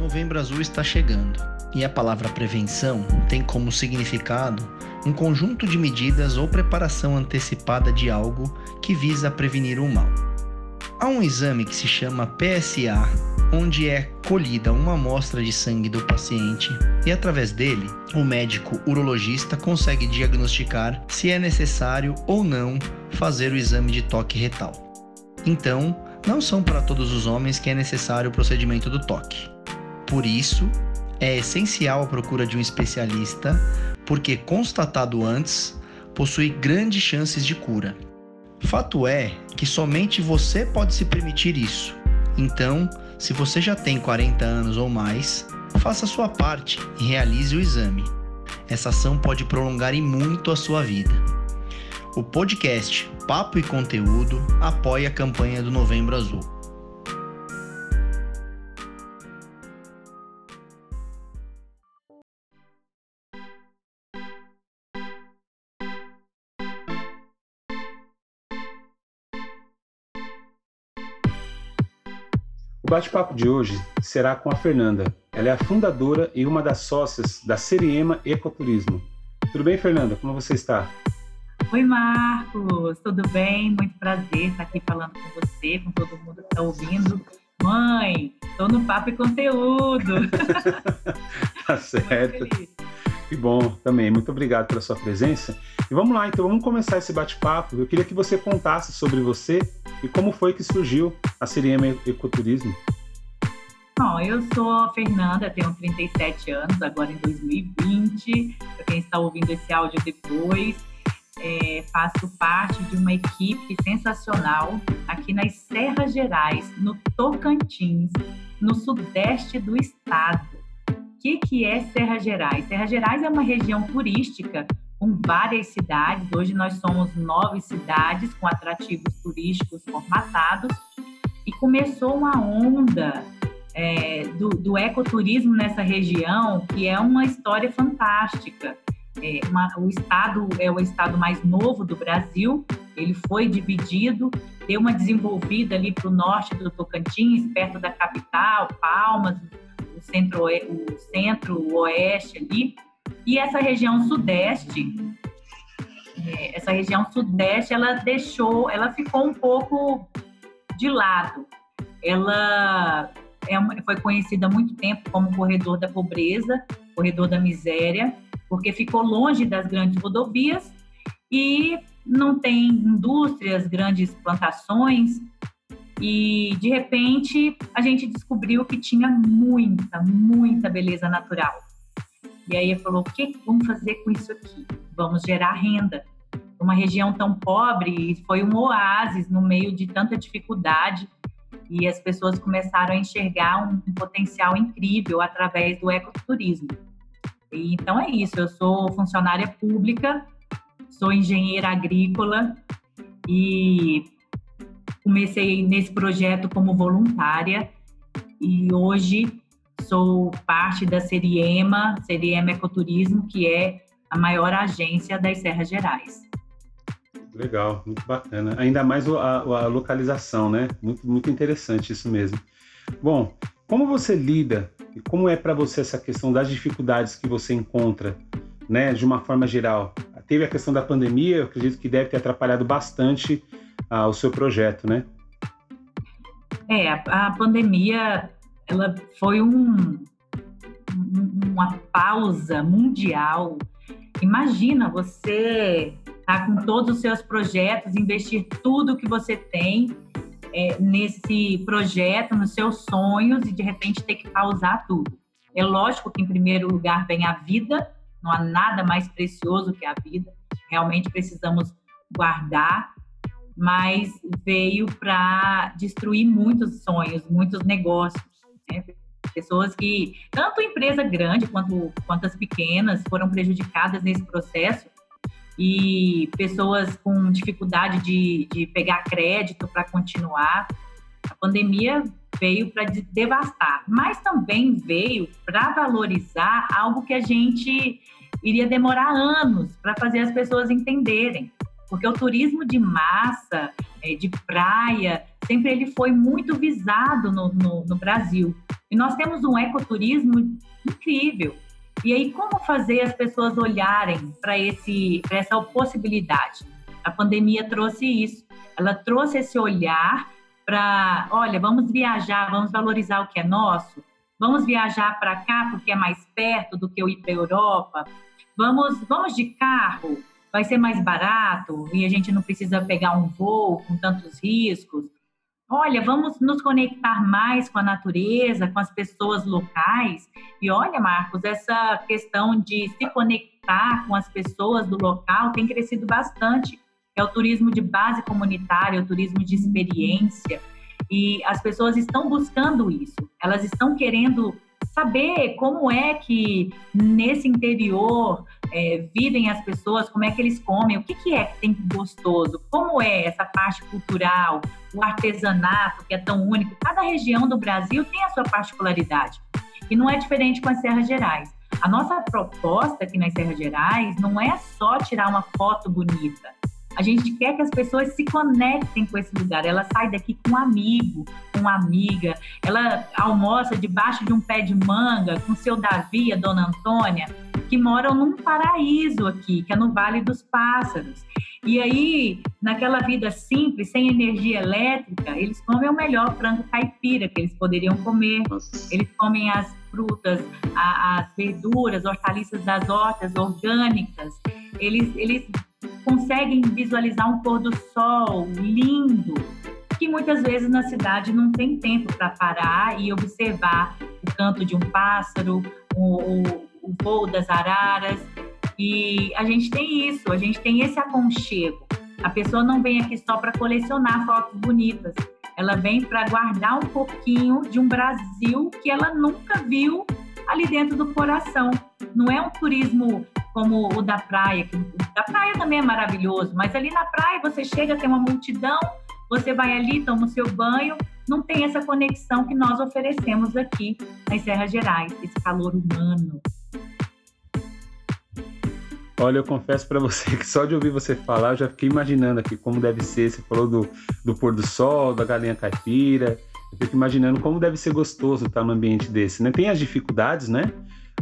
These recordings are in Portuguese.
Novembro Azul está chegando e a palavra prevenção tem como significado um conjunto de medidas ou preparação antecipada de algo que visa prevenir o mal. Há um exame que se chama PSA, onde é colhida uma amostra de sangue do paciente e, através dele, o médico urologista consegue diagnosticar se é necessário ou não fazer o exame de toque retal. Então, não são para todos os homens que é necessário o procedimento do toque. Por isso, é essencial a procura de um especialista, porque constatado antes, possui grandes chances de cura. Fato é que somente você pode se permitir isso. Então, se você já tem 40 anos ou mais, faça sua parte e realize o exame. Essa ação pode prolongar e muito a sua vida. O podcast Papo e Conteúdo apoia a campanha do Novembro Azul. O bate-papo de hoje será com a Fernanda. Ela é a fundadora e uma das sócias da Seriema Ecoturismo. Tudo bem, Fernanda? Como você está? Oi, Marcos. Tudo bem? Muito prazer estar aqui falando com você, com todo mundo que está ouvindo. Mãe, estou no Papo e Conteúdo. tá certo. Que bom também. Muito obrigado pela sua presença. E vamos lá, então, vamos começar esse bate-papo. Eu queria que você contasse sobre você e como foi que surgiu a Siriema Ecoturismo. Bom, eu sou a Fernanda, tenho 37 anos, agora em 2020. Para quem está ouvindo esse áudio depois, é, faço parte de uma equipe sensacional aqui nas Serras Gerais, no Tocantins, no sudeste do estado que, que é Serra Gerais? Serra Gerais é uma região turística com várias cidades. Hoje nós somos nove cidades com atrativos turísticos formatados e começou uma onda é, do, do, ecoturismo nessa região que é uma história fantástica. É uma, o estado é o estado mais novo do Brasil. Ele foi dividido, deu uma desenvolvida ali para o norte do Tocantins, perto da capital, Palmas, o centro, o centro-oeste ali, e essa região sudeste, é, essa região sudeste, ela deixou, ela ficou um pouco de lado. Ela é, foi conhecida há muito tempo como corredor da pobreza, corredor da miséria, porque ficou longe das grandes rodovias e não tem indústrias, grandes plantações, e de repente a gente descobriu que tinha muita, muita beleza natural. E aí ele falou: o que vamos fazer com isso aqui? Vamos gerar renda. Uma região tão pobre foi um oásis no meio de tanta dificuldade e as pessoas começaram a enxergar um, um potencial incrível através do ecoturismo. E, então é isso. Eu sou funcionária pública, sou engenheira agrícola e Comecei nesse projeto como voluntária e hoje sou parte da Seriema, Seriema Ecoturismo, que é a maior agência das Serras Gerais. Legal, muito bacana. Ainda mais a, a localização, né? Muito, muito interessante isso mesmo. Bom, como você lida e como é para você essa questão das dificuldades que você encontra né, de uma forma geral? Teve a questão da pandemia, eu acredito que deve ter atrapalhado bastante ah, o seu projeto, né? É, a, a pandemia ela foi um, uma pausa mundial. Imagina você tá com todos os seus projetos, investir tudo que você tem é, nesse projeto, nos seus sonhos e de repente ter que pausar tudo. É lógico que em primeiro lugar vem a vida, não há nada mais precioso que a vida. Realmente precisamos guardar, mas veio para destruir muitos sonhos, muitos negócios. Né? Pessoas que, tanto empresa grande quanto, quanto as pequenas, foram prejudicadas nesse processo e pessoas com dificuldade de, de pegar crédito para continuar. A pandemia veio para devastar, mas também veio para valorizar algo que a gente iria demorar anos para fazer as pessoas entenderem. Porque o turismo de massa, é, de praia, sempre ele foi muito visado no, no, no Brasil. E nós temos um ecoturismo incrível. E aí, como fazer as pessoas olharem para essa possibilidade? A pandemia trouxe isso. Ela trouxe esse olhar para, olha, vamos viajar, vamos valorizar o que é nosso, vamos viajar para cá porque é mais perto do que eu ir para a Europa, vamos, vamos de carro, vai ser mais barato e a gente não precisa pegar um voo com tantos riscos olha, vamos nos conectar mais com a natureza, com as pessoas locais. E olha, Marcos, essa questão de se conectar com as pessoas do local tem crescido bastante. É o turismo de base comunitária, o turismo de experiência. E as pessoas estão buscando isso. Elas estão querendo saber como é que nesse interior é, vivem as pessoas, como é que eles comem, o que, que é que tem gostoso, como é essa parte cultural, o artesanato que é tão único. Cada região do Brasil tem a sua particularidade e não é diferente com as Serras Gerais. A nossa proposta aqui nas Serras Gerais não é só tirar uma foto bonita, a gente quer que as pessoas se conectem com esse lugar. Ela sai daqui com um amigo, com uma amiga. Ela almoça debaixo de um pé de manga com seu Davi, a dona Antônia, que moram num paraíso aqui, que é no Vale dos Pássaros. E aí, naquela vida simples, sem energia elétrica, eles comem o melhor frango caipira que eles poderiam comer. Eles comem as frutas, as verduras, hortaliças das hortas orgânicas. Eles, eles conseguem visualizar um pôr do sol lindo, que muitas vezes na cidade não tem tempo para parar e observar o canto de um pássaro, o, o, voo das araras. E a gente tem isso, a gente tem esse aconchego. A pessoa não vem aqui só para colecionar fotos bonitas, ela vem para guardar um pouquinho de um Brasil que ela nunca viu ali dentro do coração. Não é um turismo como o da praia, que o da praia também é maravilhoso, mas ali na praia você chega, tem uma multidão, você vai ali, toma o seu banho, não tem essa conexão que nós oferecemos aqui nas Serras Gerais, esse calor humano. Olha, eu confesso para você que só de ouvir você falar, eu já fiquei imaginando aqui como deve ser. Você falou do, do pôr do sol, da galinha caipira. Eu fico imaginando como deve ser gostoso estar num ambiente desse, né? Tem as dificuldades, né?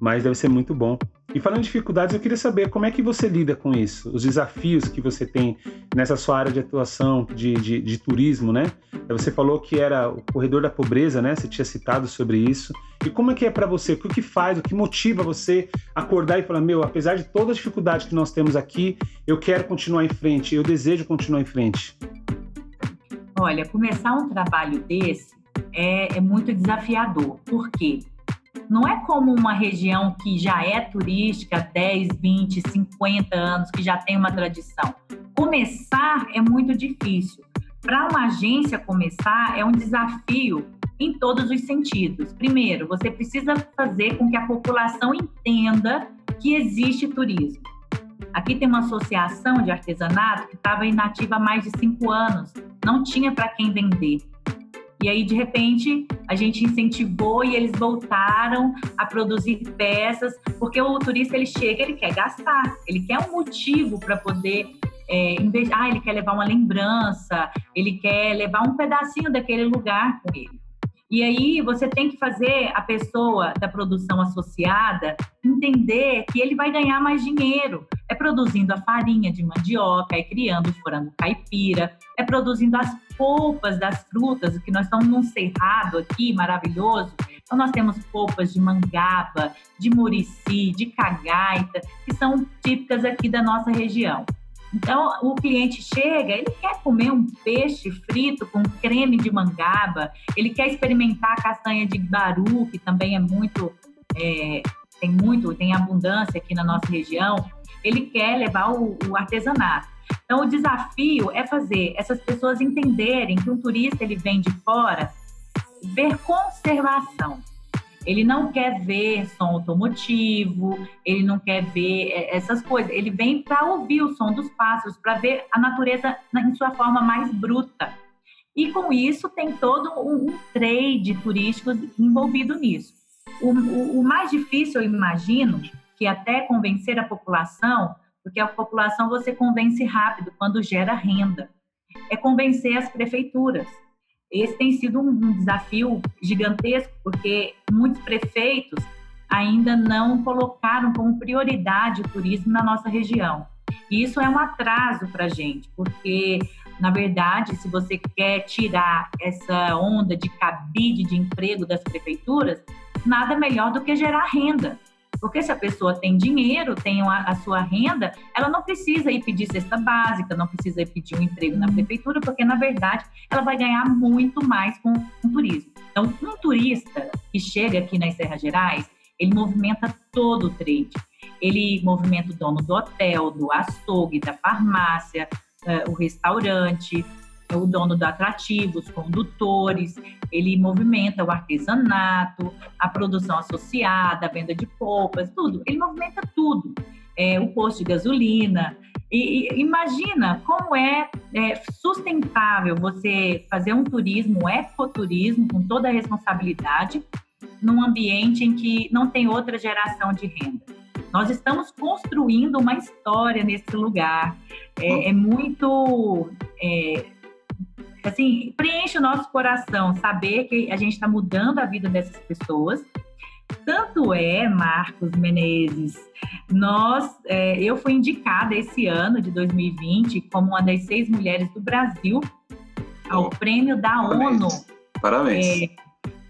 Mas deve ser muito bom. E falando de dificuldades, eu queria saber como é que você lida com isso, os desafios que você tem nessa sua área de atuação de, de, de turismo, né? Você falou que era o corredor da pobreza, né? Você tinha citado sobre isso. E como é que é para você? O que faz, o que motiva você acordar e falar, meu, apesar de toda a dificuldade que nós temos aqui, eu quero continuar em frente, eu desejo continuar em frente? Olha, começar um trabalho desse é, é muito desafiador. Por quê? Não é como uma região que já é turística há 10, 20, 50 anos, que já tem uma tradição. Começar é muito difícil. Para uma agência começar é um desafio em todos os sentidos. Primeiro, você precisa fazer com que a população entenda que existe turismo. Aqui tem uma associação de artesanato que estava inativa há mais de cinco anos, não tinha para quem vender. E aí, de repente, a gente incentivou e eles voltaram a produzir peças, porque o turista ele chega, ele quer gastar, ele quer um motivo para poder é, ah, ele quer levar uma lembrança, ele quer levar um pedacinho daquele lugar com ele. E aí você tem que fazer a pessoa da produção associada entender que ele vai ganhar mais dinheiro. É produzindo a farinha de mandioca, é criando o frango caipira, é produzindo as polpas das frutas, que nós estamos num cerrado aqui maravilhoso. Então, nós temos polpas de mangaba, de murici, de cagaita, que são típicas aqui da nossa região. Então, o cliente chega, ele quer comer um peixe frito com creme de mangaba, ele quer experimentar a castanha de baru, que também é muito, é, tem muito, tem abundância aqui na nossa região. Ele quer levar o, o artesanato. Então, o desafio é fazer essas pessoas entenderem que um turista ele vem de fora ver conservação. Ele não quer ver som automotivo, ele não quer ver é, essas coisas. Ele vem para ouvir o som dos pássaros, para ver a natureza em sua forma mais bruta. E com isso tem todo um, um trade turístico envolvido nisso. O, o, o mais difícil, eu imagino, que até convencer a população, porque a população você convence rápido quando gera renda, é convencer as prefeituras esse tem sido um, um desafio gigantesco, porque muitos prefeitos ainda não colocaram como prioridade o turismo na nossa região. E isso é um atraso para a gente, porque, na verdade, se você quer tirar essa onda de cabide de emprego das prefeituras, nada melhor do que gerar renda. Porque se a pessoa tem dinheiro, tem a, sua renda, ela não precisa ir pedir cesta básica, não precisa ir pedir um emprego na prefeitura, porque na verdade ela vai ganhar muito mais com o turismo. Então, um turista que chega aqui nas Serras Gerais, ele movimenta todo o trade. Ele movimenta o dono do hotel, do açougue, da farmácia, uh, o restaurante, o dono do atrativo, os condutores, ele movimenta o artesanato, a produção associada, a venda de polpas, tudo. Ele movimenta tudo. É, o posto de gasolina. E, e imagina como é, é, sustentável você fazer um turismo, um ecoturismo, com toda a responsabilidade, num ambiente em que não tem outra geração de renda. Nós estamos construindo uma história nesse lugar. É, é muito é, assim, preenche o nosso coração saber que a gente está mudando a vida dessas pessoas. Tanto é, Marcos Menezes, nós, é, eu fui indicada esse ano de 2020 como uma das seis mulheres do Brasil ao prêmio da Parabéns. ONU. Parabéns. É,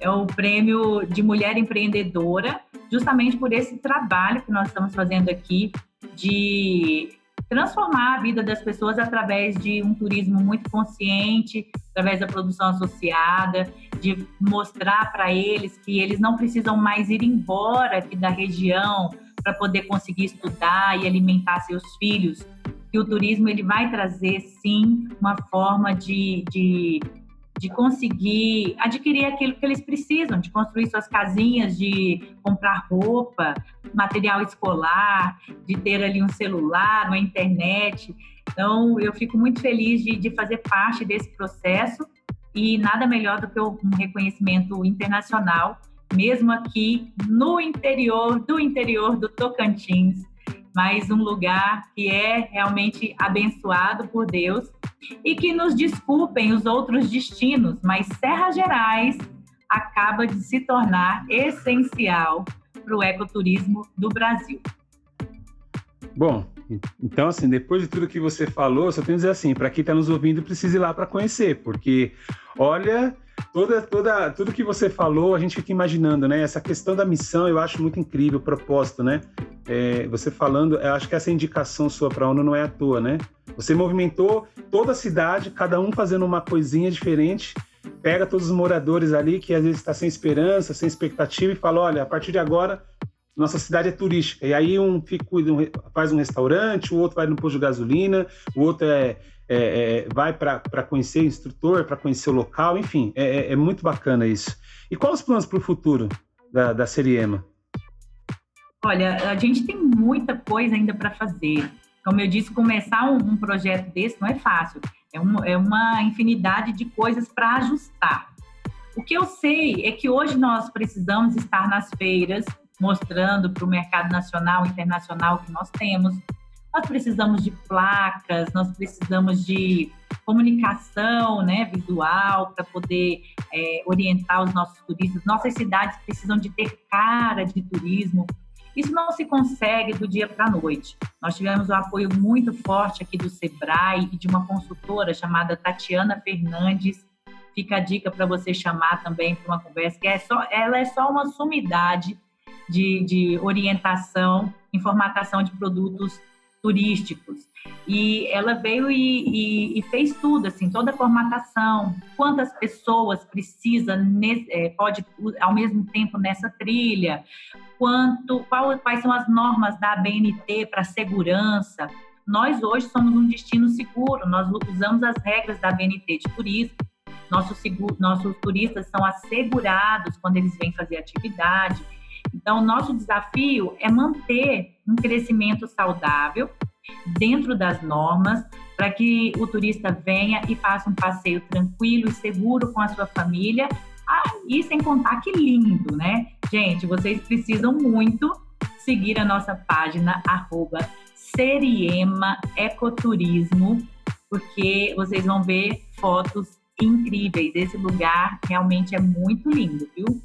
é o prêmio de mulher empreendedora, justamente por esse trabalho que nós estamos fazendo aqui de transformar a vida das pessoas através de um turismo muito consciente, através da produção associada, de mostrar para eles que eles não precisam mais ir embora aqui da região para poder conseguir estudar e alimentar seus filhos. Que o turismo ele vai trazer sim uma forma de, de de conseguir adquirir aquilo que eles precisam, de construir suas casinhas, de comprar roupa, material escolar, de ter ali um celular, uma internet. Então, eu fico muito feliz de, de fazer parte desse processo e nada melhor do que um reconhecimento internacional, mesmo aqui no interior do interior do Tocantins, mas um lugar que é realmente abençoado por Deus e que nos desculpem os outros destinos, mas Serra Gerais acaba de se tornar essencial para o ecoturismo do Brasil. Bom, então assim, depois de tudo que você falou, só tenho que dizer assim, para quem está nos ouvindo, precisa ir lá para conhecer, porque olha, toda, toda, tudo que você falou, a gente fica imaginando, né? Essa questão da missão, eu acho muito incrível, o propósito, né? É, você falando, eu acho que essa indicação sua para a ONU não é à toa, né? Você movimentou toda a cidade, cada um fazendo uma coisinha diferente, pega todos os moradores ali que às vezes está sem esperança, sem expectativa e fala, olha, a partir de agora nossa cidade é turística. E aí um, fica, faz um restaurante, o outro vai no posto de gasolina, o outro é, é, é vai para conhecer o instrutor, para conhecer o local, enfim, é, é, é, muito bacana isso. E quais os planos para o futuro da, da Seriema? Olha, a gente tem muita coisa ainda para fazer. Como eu disse, começar um, um, projeto desse não é fácil. É, um, é uma infinidade de coisas para ajustar. O que eu sei é que hoje nós precisamos estar nas feiras, mostrando para o mercado nacional e internacional que nós temos. Nós precisamos de placas, nós precisamos de comunicação né, visual para poder é, orientar os nossos turistas. Nossas cidades precisam de ter cara de turismo. Isso não se consegue do dia para a noite. Nós tivemos um apoio muito forte aqui do Sebrae e de uma consultora chamada Tatiana Fernandes. Fica a dica para você chamar também para uma conversa, que é só, ela é só uma sumidade de, de orientação em formatação de produtos turísticos. E ela veio e, e, e, fez tudo, assim, toda a formatação, quantas pessoas precisa, é, pode ao mesmo tempo nessa trilha, quanto, qual, quais são as normas da ABNT para segurança. Nós hoje somos um destino seguro, nós usamos as regras da ABNT de turismo, nossos, nossos turistas são assegurados quando eles vêm fazer atividade. Então, nosso desafio é manter um crescimento saudável dentro das normas, para que o turista venha e faça um passeio tranquilo e seguro com a sua família. Ah, e sem contar que lindo, né? Gente, vocês precisam muito seguir a nossa página, arroba Seriema Ecoturismo, porque vocês vão ver fotos incríveis. Esse lugar realmente é muito lindo, viu?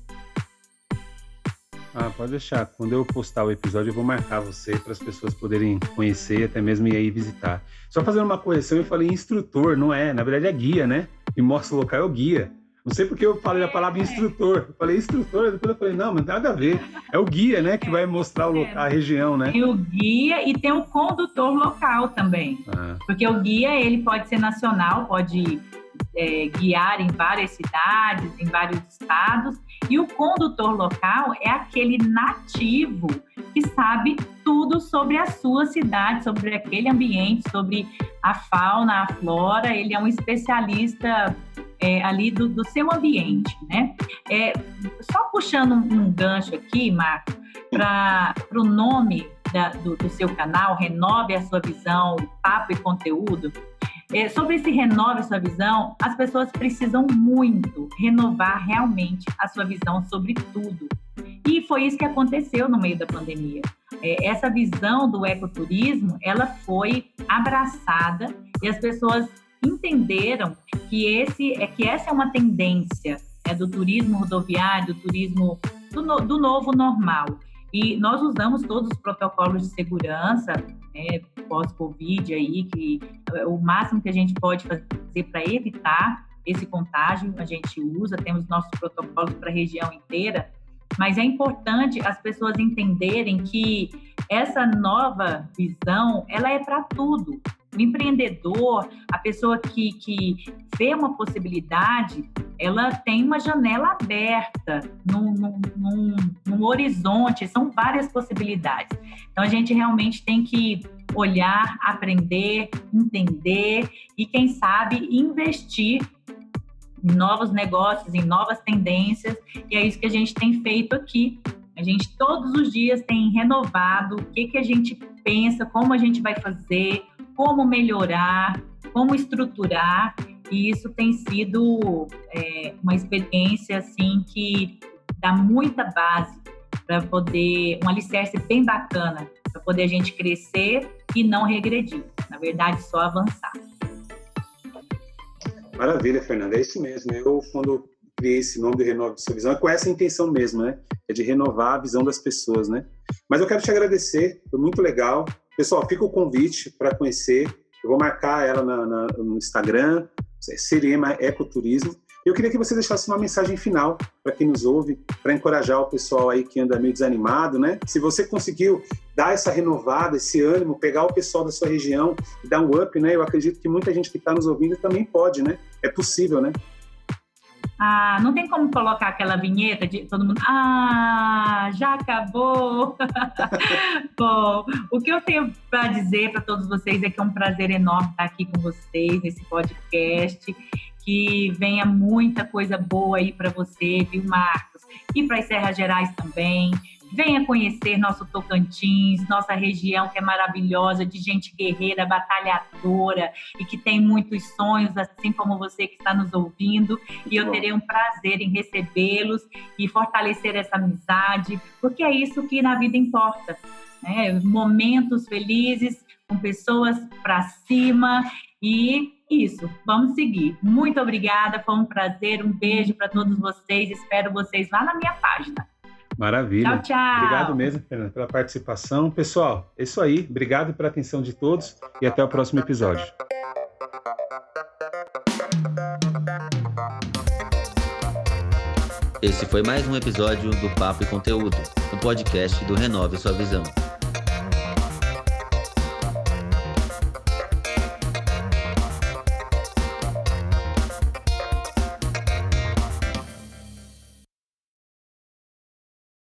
Ah, pode deixar. Quando eu postar o episódio, eu vou marcar você para as pessoas poderem conhecer, até mesmo ir aí visitar. Só fazendo uma correção, eu falei instrutor, não é? Na verdade é guia, né? E mostra o local é o guia. Não sei porque eu falei a palavra instrutor. Eu falei instrutor, depois eu falei, não, mas nada a ver. É o guia, né, que vai mostrar o local, a região, né? Tem o guia e tem o condutor local também. Ah. Porque o guia, ele pode ser nacional, pode é, guiar em várias cidades, em vários estados, e o condutor local é aquele nativo que sabe tudo sobre a sua cidade, sobre aquele ambiente, sobre a fauna, a flora. Ele é um especialista é, ali do, do, seu ambiente, né? É, só puxando um, gancho aqui, Marco, para o nome da, do, do seu canal, Renove a Sua Visão, Papo e Conteúdo. É, sobre esse renove sua visão, as pessoas precisam muito renovar realmente a sua visão sobre tudo. E foi isso que aconteceu no meio da pandemia. É, essa visão do ecoturismo, ela foi abraçada e as pessoas entenderam que esse é que essa é uma tendência é, do turismo rodoviário, do turismo do, no, do novo normal. E nós usamos todos os protocolos de segurança né, pós-Covid aí, que é o máximo que a gente pode fazer para evitar esse contágio, a gente usa, temos nossos protocolos para a região inteira, mas é importante as pessoas entenderem que essa nova visão, ela é para tudo. O empreendedor, a pessoa que, que vê uma possibilidade, ela tem uma janela aberta num, num, num, horizonte, são várias possibilidades. Então, a gente realmente tem que olhar, aprender, entender e, quem sabe, investir em novos negócios, em novas tendências, e é isso que a gente tem feito aqui. A gente todos os dias tem renovado o que, que a gente pensa, como a gente vai fazer, como melhorar, como estruturar, e isso tem sido é, uma experiência assim que dá muita base para poder um alicerce bem bacana para poder a gente crescer e não regredir, na verdade só avançar. Maravilha, Fernanda, é isso mesmo. Eu quando criei esse nome de Renove Sua Visão é com essa intenção mesmo, né? É de renovar a visão das pessoas, né? Mas eu quero te agradecer, foi muito legal. Pessoal, fica o convite para conhecer. Eu vou marcar ela na, na, no Instagram, Seriema Ecoturismo. Eu queria que você deixasse uma mensagem final para quem nos ouve, para encorajar o pessoal aí que anda meio desanimado, né? Se você conseguiu dar essa renovada, esse ânimo, pegar o pessoal da sua região e dar um up, né? Eu acredito que muita gente que está nos ouvindo também pode, né? É possível, né? Ah, não tem como colocar aquela vinheta de todo mundo. Ah, já acabou. Bom, o que eu tenho para dizer para todos vocês é que é um prazer enorme estar aqui com vocês nesse podcast. Que venha muita coisa boa aí para você, viu, Marcos? E para as Serras Gerais também. Venha conhecer nosso Tocantins, nossa região que é maravilhosa, de gente guerreira, batalhadora e que tem muitos sonhos, assim como você que está nos ouvindo. E eu terei um prazer em recebê-los e fortalecer essa amizade, porque é isso que na vida importa. Né? Momentos felizes, com pessoas para cima e isso, vamos seguir. Muito obrigada, foi um prazer, um beijo para todos vocês. Espero vocês lá na minha página. Maravilha. Tchau, tchau. Obrigado mesmo, Fernanda, pela participação. Pessoal, é isso aí. Obrigado pela atenção de todos e até o próximo episódio. Esse foi mais um episódio do Papo e Conteúdo, o podcast do Renove Sua Visão.